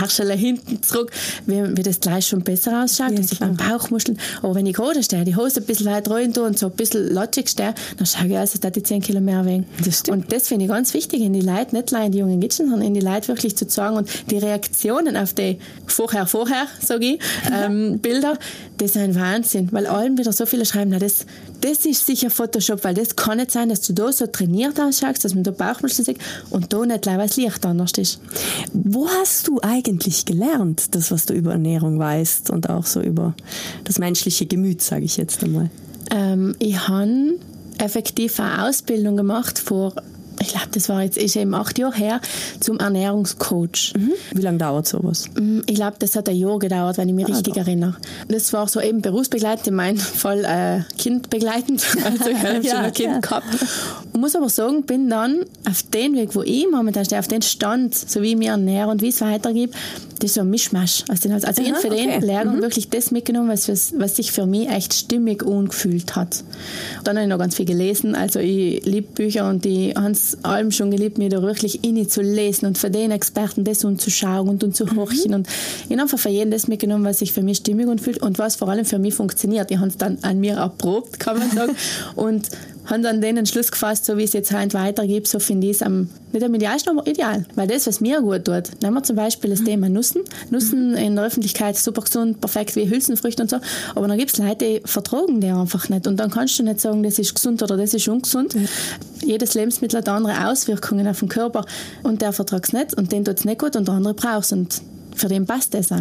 Arschele hinten zurück, wie, wie das gleich schon besser ausschaut, Ja, klar. meinen Bauchmuscheln, aber wenn ich gerade stehe, die Hose ein bisschen weit rein tue und so ein bisschen lotschig stehe, dann schaue ich aus, als hätte ich 10 Kilo mehr wegen. Das. Und das finde ich ganz wichtig, in die Leute, nicht allein in die jungen Mädchen, sondern in die Leute wirklich zu sagen und die Reaktionen auf die vorher, vorher, sage ich, ähm, Bilder, das ist ein Wahnsinn, weil allen wieder so viele schreiben, na, das, das ist sicher Photoshop, weil das kann nicht sein, dass du da so trainiert ausschaust, dass man da Bauchmuscheln sieht und da nicht gleich, weil das Licht anders ist. Wo hast du eigentlich gelernt, das, was du über Ernährung weißt und auch so über das menschliche Gemüt, sage ich jetzt einmal? Ähm, ich habe effektiv eine Ausbildung gemacht vor, ich glaube, das war jetzt ist eben acht Jahre her, zum Ernährungscoach. Wie lange dauert sowas? Mm, Ich glaube, das hat ein Jahr gedauert, wenn ich mich Ah, richtig doch. erinnere. Das war so eben berufsbegleitend, in meinem Fall äh, kindbegleitend. Also ich habe Ja, schon ein Kind ja. gehabt. Und muss aber sagen, bin dann auf den Weg, wo ich momentan stehe, auf den Stand, so wie ich mich ernähre und wie ich es weitergebe, das ist so ein Mischmasch. Also, also ich Aha, habe für den okay. Lehrgang wirklich das mitgenommen, was, was, was sich für mich echt stimmig angefühlt hat. Dann habe ich noch ganz viel gelesen. Also ich liebe Bücher und die haben es allem schon geliebt, mir da wirklich inne zu lesen und für den Experten das anzuschauen und, und zu horchen. Und ich habe einfach für jeden das mitgenommen, was sich für mich stimmig anfühlt und was vor allem für mich funktioniert. Ich habe es dann an mir erprobt, kann man sagen. und habe dann den Entschluss gefasst, so wie es jetzt heute weitergebe, so finde ich es am, nicht am idealsten, aber ideal. Weil das, was mir gut tut, nehmen wir zum Beispiel das Thema Nussen. Nussen in der Öffentlichkeit super gesund, perfekt wie Hülsenfrüchte und so. Aber dann gibt es Leute, die vertragen die einfach nicht. Und dann kannst du nicht sagen, das ist gesund oder das ist ungesund. Jedes Lebensmittel hat andere Auswirkungen auf den Körper. Und der vertragt es nicht und den tut es nicht gut und der andere braucht es. Und für den passt das auch.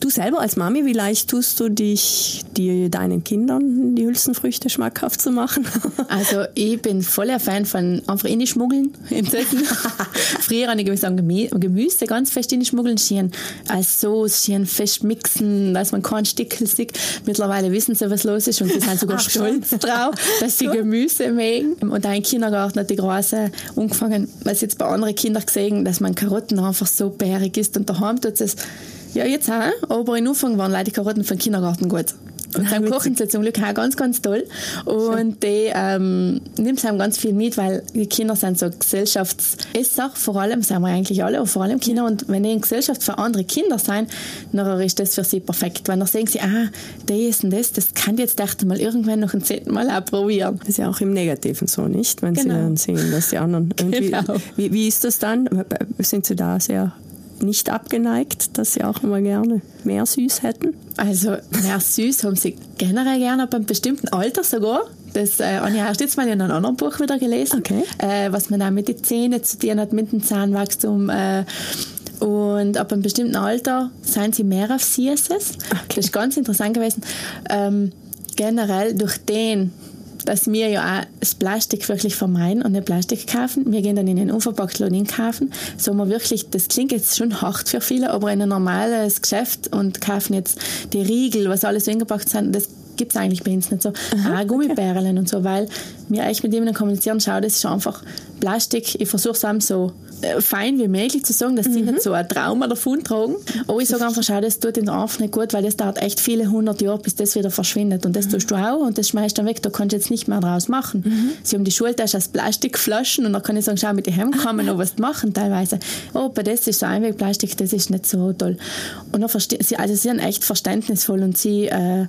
Du selber als Mami, wie leicht tust du dich, die, deinen Kindern die Hülsenfrüchte schmackhaft zu machen? Also ich bin voller Fan von einfach in die Schmuggeln im Essen. Früher habe ich gesagt, Gemü- Gemüse ganz fest in die Schmuggeln schieren. Als Sauce schieren, fest mixen, dass man keinen Stickel sieht. Mittlerweile wissen sie, was los ist und sie sind sogar Ach, stolz drauf, dass sie Gemüse mögen. Und auch im Kindergarten hat die Große angefangen, was jetzt bei anderen Kindern gesehen, dass man Karotten einfach so bärig ist und daheim tut es ja, jetzt auch, aber in Anfang waren leider die Karotten vom Kindergarten gut. Und dann kochen sie zum Glück auch ganz, ganz toll. Und die ähm, nimmt sie ganz viel mit, weil die Kinder sind so Gesellschaftsesser, vor allem, sind wir eigentlich alle, aber vor allem Kinder. Und wenn die in Gesellschaft für andere Kinder sein, dann ist das für sie perfekt. Weil dann sehen sie, ah, das und das, das kann jetzt dachte mal irgendwann noch ein zehnten Mal auch probieren. Das ist ja auch im Negativen so, nicht? Wenn sie Genau. dann sehen, dass die anderen irgendwie. Genau. Wie, wie ist das dann? Sind sie da sehr nicht abgeneigt, dass sie auch mal gerne mehr süß hätten? Also, mehr süß haben sie generell gerne, ab einem bestimmten Alter sogar. Das äh, habe ich erst jetzt mal in einem anderen Buch wieder gelesen, Okay. äh, was man auch mit den Zähnen zu tun hat, mit dem Zahnwachstum. Äh, und ab einem bestimmten Alter sind sie mehr auf Süßes. Das ist ganz interessant gewesen. Ähm, generell durch den, dass wir ja auch das Plastik wirklich vermeiden und nicht Plastik kaufen. Wir gehen dann in den unverpackten Laden kaufen. So wir wirklich, das klingt jetzt schon hart für viele, aber in ein normales Geschäft und kaufen jetzt die Riegel, was alles so eingepackt sind, das gibt es eigentlich bei uns nicht so. auch Gummibärlen und so, weil wir echt mit jemandem kommunizieren, schau, das ist einfach Plastik. Ich versuche es einem so fein wie möglich zu sagen, dass sie nicht so ein Trauma davon tragen. Aber ich sage einfach, schau, das tut den einfach nicht gut, weil das dauert echt viele hundert Jahre, bis das wieder verschwindet. Und das tust du auch und das schmeißt dann weg, da kannst du jetzt nicht mehr draus machen. Sie haben die Schultasche aus Plastikflaschen und dann kann ich sagen, schau, mit den Hemden kann man noch was machen teilweise. Oh, aber das ist so Einwegplastik, das ist nicht so toll. Und dann verstehen sie, also sie sind echt verständnisvoll und sie äh,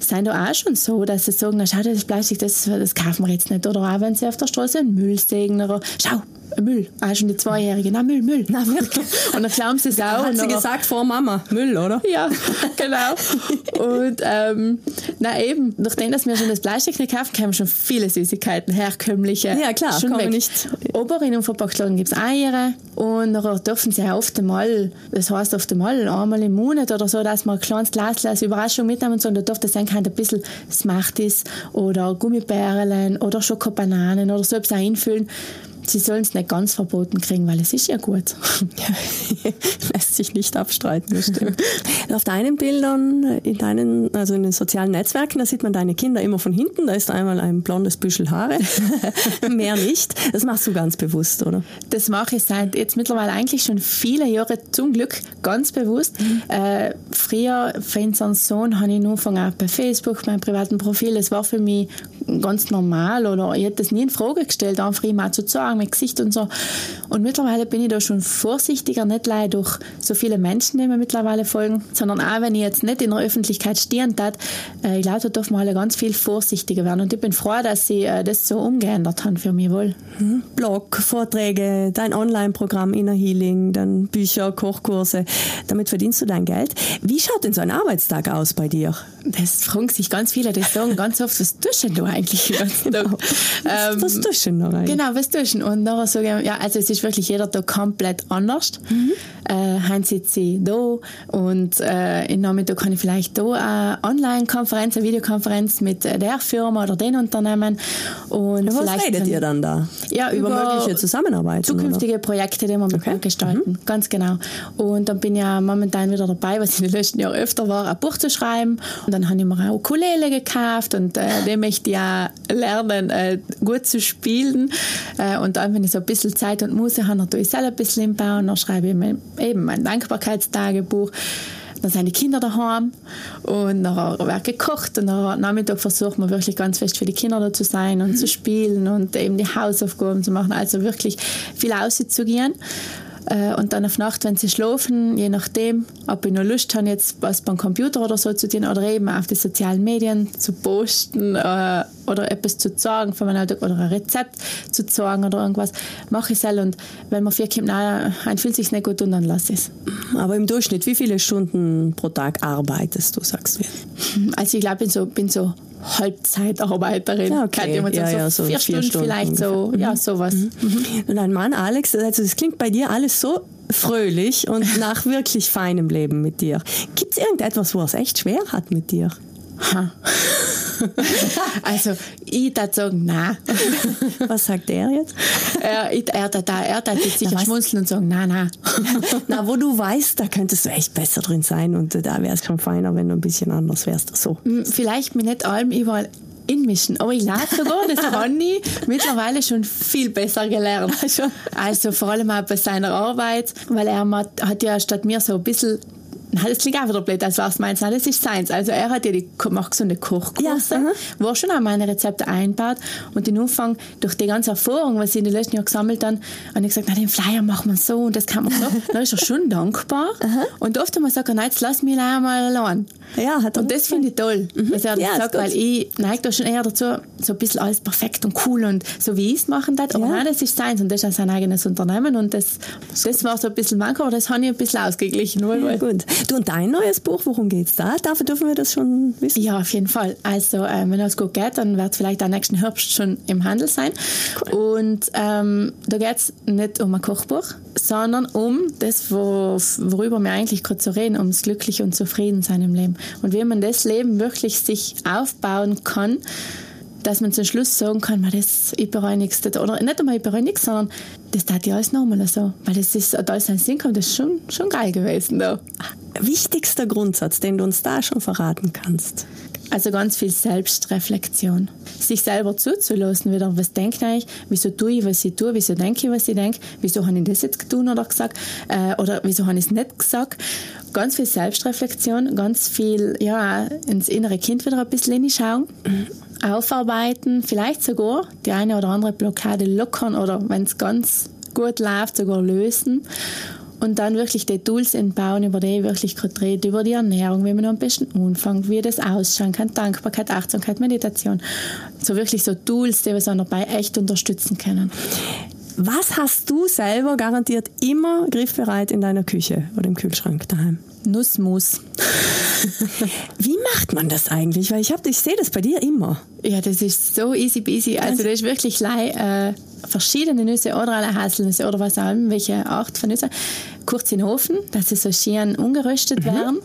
sind da auch schon so, dass sie sagen, na, schau, das Plastik, das, das kaufen wir jetzt nicht. Oder auch wenn sie auf der Straße einen Müll sehen, oder schau, Müll. Auch schon die Zweijährige, na Müll, Müll. Na, wirklich? Und dann glauben sie es auch. Hat und sie gesagt vor Mama, Müll, oder? ja, genau. Und ähm, na eben, nachdem dass wir schon das Plastik nicht kaufen, wir schon viele Süßigkeiten, herkömmliche. Ja, klar, schon weg. nicht- Aber in Unverpacktladen gibt es Eier und dann dürfen sie auch oft einmal, das heißt oft einmal einmal im Monat oder so, dass man ein kleines Glas als Überraschung mitnehmen und so, und da dürfte sein kann, ein bisschen Smarties oder Gummibärlen oder Schokobananen oder so etwas einfüllen. Sie sollen es nicht ganz verboten kriegen, weil es ist ja gut. Lässt sich nicht abstreiten, das stimmt. Auf deinen Bildern, in deinen, also in den sozialen Netzwerken, da sieht man deine Kinder immer von hinten. Da ist einmal ein blondes Büschel Haare, mehr nicht. Das machst du ganz bewusst, oder? Das mache ich seit jetzt mittlerweile eigentlich schon viele Jahre zum Glück ganz bewusst. Äh, früher, für unseren Sohn, habe ich nur angefangen, auch bei Facebook, meinem privaten Profil. Es war für mich ganz normal oder ich hätte das nie in Frage gestellt, einfach immer zu sagen, mein Gesicht und so. Und mittlerweile bin ich da schon vorsichtiger, nicht leider durch so viele Menschen, die mir mittlerweile folgen, sondern auch wenn ich jetzt nicht in der Öffentlichkeit stehen tat, äh, ich glaube, da dürfen wir alle ganz viel vorsichtiger werden. Und ich bin froh, dass sie äh, das so umgeändert haben für mich wohl. Mhm. Blog, Vorträge, dein Online-Programm Inner Healing, dann Bücher, Kochkurse. Damit verdienst du dein Geld. Wie schaut denn so ein Arbeitstag aus bei dir? Das fragen sich ganz viele, die sagen ganz oft, was tust du eigentlich Tag? Genau. Ähm, was tust du noch eigentlich? Genau, was tust du? Und nachher sage ich, ja, also es ist wirklich jeder Tag komplett anders. Mhm. Äh, heute sitze ich da und äh, im Nachmittag kann ich vielleicht da eine Online-Konferenz, eine Videokonferenz mit der Firma oder den Unternehmen. Und ja, was redet ihr dann da? Ja, über, über mögliche Zusammenarbeit. Zukünftige oder? Projekte, die wir mit okay. gestalten. Mhm. Ganz genau. Und dann bin ich ja momentan wieder dabei, was in den letzten Jahren öfter war, ein Buch zu schreiben. Und dann habe ich mir auch Ukulele gekauft und äh, den möchte ich ja lernen, äh, gut zu spielen. Äh, und dann, wenn ich so ein bisschen Zeit und Muse habe, dann tue ich selber ein bisschen im Bauen, dann schreibe ich mir eben mein Dankbarkeitstagebuch dann die Kinder daheim und nachher wird gekocht und am Nachmittag versucht man wirklich ganz fest für die Kinder da zu sein und mhm. zu spielen und eben die Hausaufgaben zu machen, also wirklich viel auszugehen. Äh, und dann auf Nacht, wenn sie schlafen, je nachdem, ob ich noch Lust habe, jetzt was beim Computer oder so zu tun oder eben auf die sozialen Medien zu posten äh, oder etwas zu sagen von meinem Alltag oder ein Rezept zu sagen oder irgendwas, mache ich es und wenn man vier kommt, nein, ein fühlt sich nicht gut und dann lasse ich es. Aber im Durchschnitt, wie viele Stunden pro Tag arbeitest du, sagst du? Also ich glaube, ich bin so, bin so Halbzeitarbeiterin. Ja, okay. Ja, so, ja, so vier, vier Stunden, Stunden, vielleicht ungefähr. so, mhm. ja, sowas. Mhm. Und dein Mann Alex, also das klingt bei dir alles so fröhlich und nach wirklich feinem Leben mit dir. Gibt es irgendetwas, wo er es echt schwer hat mit dir? Ha. also, ich würde sagen, nein. Was sagt er jetzt? Er, er, da, er da jetzt sicher schmunzeln und sagen, nein, nein. Na, wo du weißt, da könntest du echt besser drin sein und da wäre es schon feiner, wenn du ein bisschen anders wärst. So. Vielleicht mit nicht allem überall inmischen. Aber ich lade sogar, das habe ich mittlerweile schon viel besser gelernt. Also vor allem auch bei seiner Arbeit, weil er hat ja statt mir so ein bisschen Das klingt auch wieder blöd, als was. Nein, das ist seins. Also er hat ja die, macht so eine Kochkurse, ja, wo er schon auch meine Rezepte einbaut. Und den Anfang, durch die ganze Erfahrung, was ich in den letzten Jahren gesammelt habe, habe ich gesagt, na, den Flyer machen wir so und das kann man so. dann ist er schon dankbar. Aha. Und oft haben wir gesagt, nein, jetzt lass mich einmal allein. Ja, hat er und das finde ich toll, mhm. dass er das ja, sagt, weil ich neige da schon eher dazu, so ein bisschen alles perfekt und cool und so wie ich es machen darf. Aber ja. nein, das ist seins und das ist sein eigenes Unternehmen und das, das war so ein bisschen manko, aber das habe ich ein bisschen ausgeglichen. Ja, gut. Du, und dein neues Buch, worum geht es da? Dafür dürfen wir das schon wissen? Ja, auf jeden Fall. Also, äh, wenn es gut geht, dann wird es vielleicht am nächsten Herbst schon im Handel sein. Cool. Und ähm, da geht es nicht um ein Kochbuch, sondern um das, wo, worüber wir eigentlich gerade so reden, ums glückliche und zufrieden sein im Leben. Und wie man das Leben wirklich sich aufbauen kann, dass man zum Schluss sagen kann, man, das, nichts. Oder nicht einmal ich bereue nichts, sondern das tat ja alles nochmal so. Weil das ist, da ist ein Sinn kommt, das ist schon, schon geil gewesen. Da. Wichtigster Grundsatz, den du uns da schon verraten kannst. Also ganz viel Selbstreflexion. Sich selber zuzulassen, wieder, was denke ich eigentlich, wieso tue ich, was ich tue, wieso denke ich, was ich denke, wieso habe ich das jetzt getan oder gesagt, äh, oder wieso habe ich es nicht gesagt. Ganz viel Selbstreflexion, ganz viel, ja, ins innere Kind wieder ein bisschen hinschauen. Aufarbeiten, vielleicht sogar die eine oder andere Blockade lockern oder wenn es ganz gut läuft, sogar lösen. Und dann wirklich die Tools entbauen, über die ich wirklich gerade rede, über die Ernährung, wie man am besten anfängt, wie das ausschauen kann, Dankbarkeit, Achtsamkeit, Meditation. So wirklich so Tools, die wir so dabei echt unterstützen können. Was hast du selber garantiert immer griffbereit in deiner Küche oder im Kühlschrank daheim? Nussmus. Wie macht man das eigentlich? Weil ich, hab, ich sehe das bei dir immer. Ja, das ist so easy peasy. Also das ist wirklich äh, verschiedene Nüsse oder alle Haselnüsse oder was auch immer, welche Art von Nüsse, kurz in den Ofen, dass sie so schön ungeröstet mhm. werden.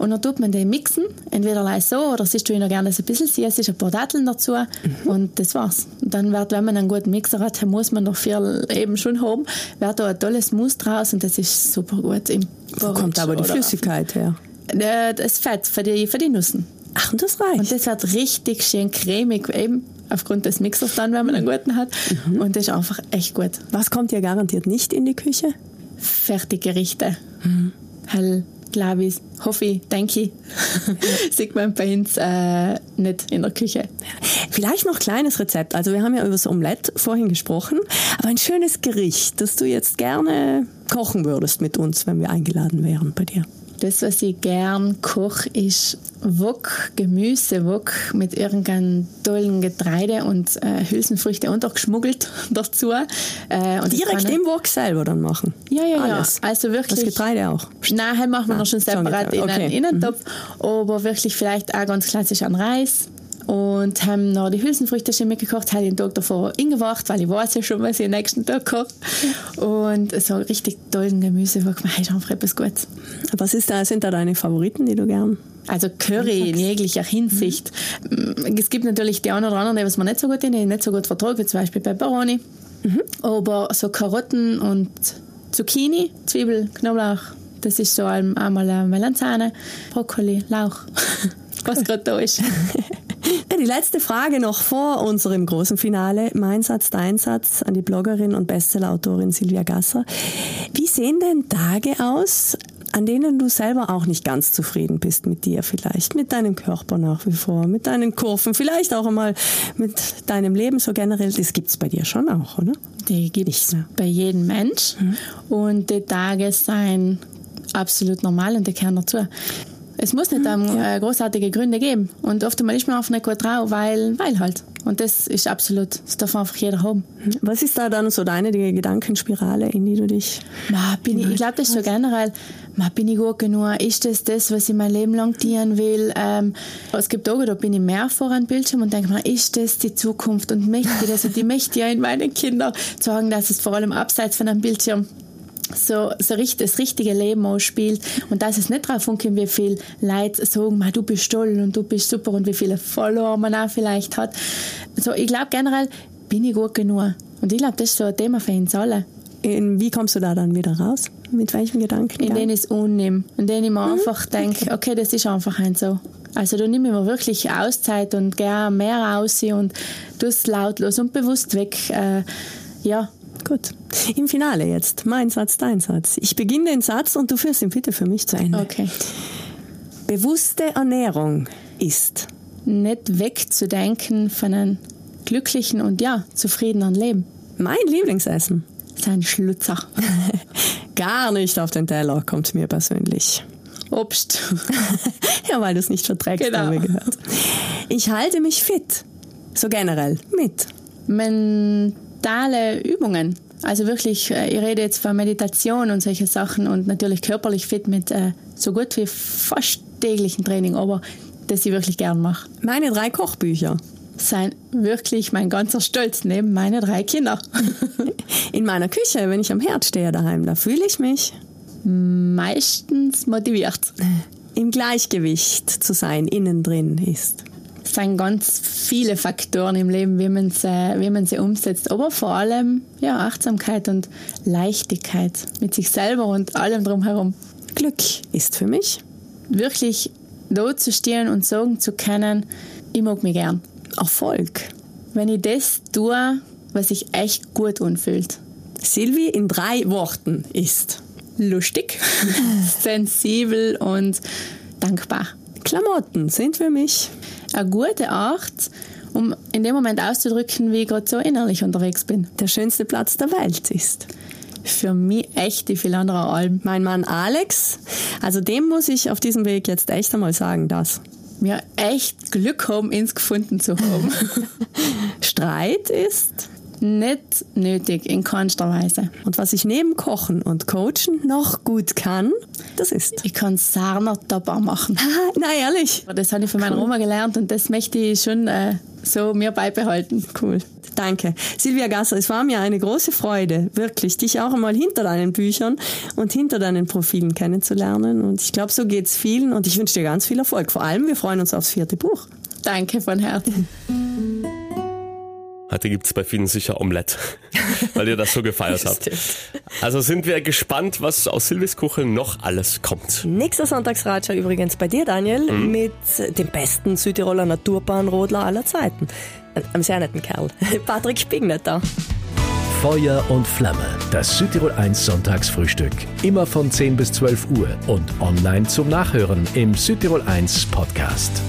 Und dann tut man den mixen, entweder so oder siehst du noch gerne ein bisschen ist ein paar Datteln dazu mhm. und das war's. Und dann wird, wenn man einen guten Mixer hat, muss man noch viel eben schon haben, wird da ein tolles Mousse draus und das ist super gut. Im Wo kommt aber die Flüssigkeit her? Äh, das Fett für die, für die Nüssen. Ach, und das reicht. Und das wird richtig schön cremig, eben aufgrund des Mixers dann, wenn man einen guten hat. Mhm. Und das ist einfach echt gut. Was kommt ja garantiert nicht in die Küche? Fertiggerichte. Mhm. Hell glaube ich, hoffe ich, denke ich, sieht man bei uns äh, nicht in der Küche. Vielleicht noch kleines Rezept. Also wir haben ja über das Omelette vorhin gesprochen, aber ein schönes Gericht, das du jetzt gerne kochen würdest mit uns, wenn wir eingeladen wären bei dir. Das, was ich gern koche, ist Wok, Gemüse, Wok mit irgendeinem tollen Getreide und äh, Hülsenfrüchte untergeschmuggelt dazu. Äh, und Direkt im Wok selber dann machen? Ja, ja, Alles. ja. Also wirklich. Das Getreide auch? Nein, halt machen wir ah, noch schon separat in einen Innentopf. Mhm. Aber wirklich vielleicht auch ganz klassisch an Reis und haben noch die Hülsenfrüchte schon mitgekocht, habe den Tag davor eingewacht, weil ich weiß ja schon, was ich am nächsten Tag koche. Und so richtig tollen Gemüse, wo ich mir einfach etwas Gutes. Was ist da, sind da deine Favoriten, die du gern also Curry in jeglicher Hinsicht. Mhm. Es gibt natürlich die einen oder anderen, die was man nicht so gut in, nicht so gut vertragen, wie zum Beispiel Pepperoni. Mhm. Aber so Karotten und Zucchini, Zwiebel, Knoblauch, das ist so einmal Melanzane, Brokkoli, Lauch, was gerade da ist. Die letzte Frage noch vor unserem großen Finale. Mein Satz, dein Satz an die Bloggerin und Bestsellerautorin Silvia Gasser. Wie sehen denn Tage aus, an denen du selber auch nicht ganz zufrieden bist mit dir vielleicht, mit deinem Körper nach wie vor, mit deinen Kurven, vielleicht auch einmal mit deinem Leben so generell. Das gibt es bei dir schon auch, oder? Die gibt es bei jedem Mensch. Mhm. Und die Tage seien absolut normal und die gehören dazu. Es muss nicht um, ja. großartige Gründe geben. Und oft ist man einfach nicht gut drauf, weil, weil halt. Und das ist absolut, das darf einfach jeder haben. Was ist da dann so deine die Gedankenspirale, in die du dich. Ma, bin ich ich glaube, das ist so generell, ma, bin ich gut genug? Ist das das, was ich mein Leben lang dienen will? Ähm, es gibt Tage, da bin ich mehr vor einem Bildschirm und denke mir, ist das die Zukunft? Und möchte ich das? Und ich möchte ja in meinen Kindern sagen, dass es vor allem abseits von einem Bildschirm so, so richtig, das richtige Leben ausspielt und dass es nicht darauf ankommt, wie viel Leute sagen, du bist toll und du bist super und wie viele Follower man auch vielleicht hat. So, ich glaube generell bin ich gut genug und ich glaube, das ist so ein Thema für uns alle. In, wie kommst du da dann wieder raus? Mit welchen Gedanken? In denen ich es unnehme. In denen ich mir mhm. einfach denke, okay. okay, das ist einfach ein so. Also da nehme ich mir wirklich Auszeit und gehe mehr aus und es lautlos und bewusst weg. Äh, ja, Gut. Im Finale jetzt. Mein Satz, dein Satz. Ich beginne den Satz und du führst ihn bitte für mich zu Ende. Okay. Bewusste Ernährung ist nicht wegzudenken von einem glücklichen und ja, zufriedenen Leben. Mein Lieblingsessen. Sein Schlutzer. Gar nicht auf den Teller, kommt mir persönlich. Obst. ja, weil du es nicht verträgst, genau. haben wir gehört. Ich halte mich fit. So generell. Mit. Mein mentale Übungen. Also wirklich, äh, ich rede jetzt von Meditation und solche Sachen und natürlich körperlich fit mit äh, so gut wie fast täglichen Training, aber das ich wirklich gern mache. Meine drei Kochbücher seien wirklich mein ganzer Stolz neben meine drei Kinder. In meiner Küche, wenn ich am Herd stehe daheim, da fühle ich mich meistens motiviert. Im Gleichgewicht zu sein, innen drin ist sind ganz viele Faktoren im Leben, wie man sie, wie man sie umsetzt. Aber vor allem ja, Achtsamkeit und Leichtigkeit mit sich selber und allem drumherum. Glück ist für mich wirklich da zu stehen und sagen zu können, ich mag mich gern. Erfolg. Wenn ich das tue, was sich echt gut anfühlt. Silvi in drei Worten ist lustig, sensibel und dankbar. Klamotten sind für mich eine gute Art, um in dem Moment auszudrücken, wie ich gerade so innerlich unterwegs bin. Der schönste Platz der Welt ist. Für mich echt die viel andere Alben. Mein Mann Alex, also dem muss ich auf diesem Weg jetzt echt einmal sagen, dass wir echt Glück haben, ins gefunden zu haben. Streit ist nicht nötig, in keinster Weise. Und was ich neben Kochen und Coachen noch gut kann, das ist. Ich kann Sarner dabei machen. na ehrlich. Das habe ich von meiner Oma gelernt und das möchte ich schon äh, so mir beibehalten. Cool. Danke. Silvia Gasser, es war mir eine große Freude, wirklich, dich auch einmal hinter deinen Büchern und hinter deinen Profilen kennenzulernen. Und ich glaube, so geht es vielen und ich wünsche dir ganz viel Erfolg. Vor allem, wir freuen uns aufs vierte Buch. Danke von Herzen. Heute gibt es bei vielen sicher Omelette, weil ihr das so gefeiert habt. Also sind wir gespannt, was aus Silvis Kuchel noch alles kommt. Nächster Sonntagsratscher übrigens bei dir, Daniel, mhm. mit dem besten Südtiroler Naturbahnrodler aller Zeiten. Einem sehr netten Kerl. Patrick Spignetter. Feuer und Flamme. Das Südtirol 1 Sonntagsfrühstück. Immer von 10 bis 12 Uhr und online zum Nachhören im Südtirol 1 Podcast.